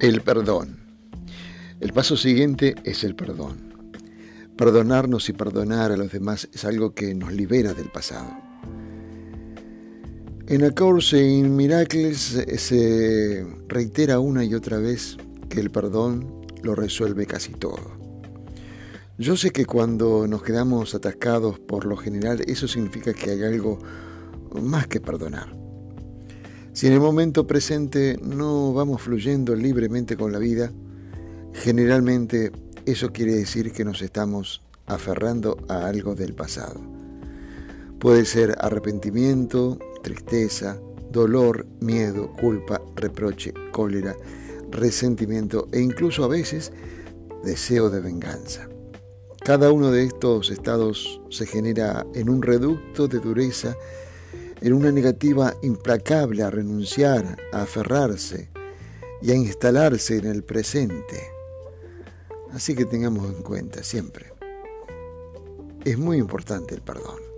El perdón. El paso siguiente es el perdón. Perdonarnos y perdonar a los demás es algo que nos libera del pasado. En A Course in Miracles se reitera una y otra vez que el perdón lo resuelve casi todo. Yo sé que cuando nos quedamos atascados por lo general eso significa que hay algo más que perdonar. Si en el momento presente no vamos fluyendo libremente con la vida, generalmente eso quiere decir que nos estamos aferrando a algo del pasado. Puede ser arrepentimiento, tristeza, dolor, miedo, culpa, reproche, cólera, resentimiento e incluso a veces deseo de venganza. Cada uno de estos estados se genera en un reducto de dureza, en una negativa implacable a renunciar, a aferrarse y a instalarse en el presente. Así que tengamos en cuenta siempre, es muy importante el perdón.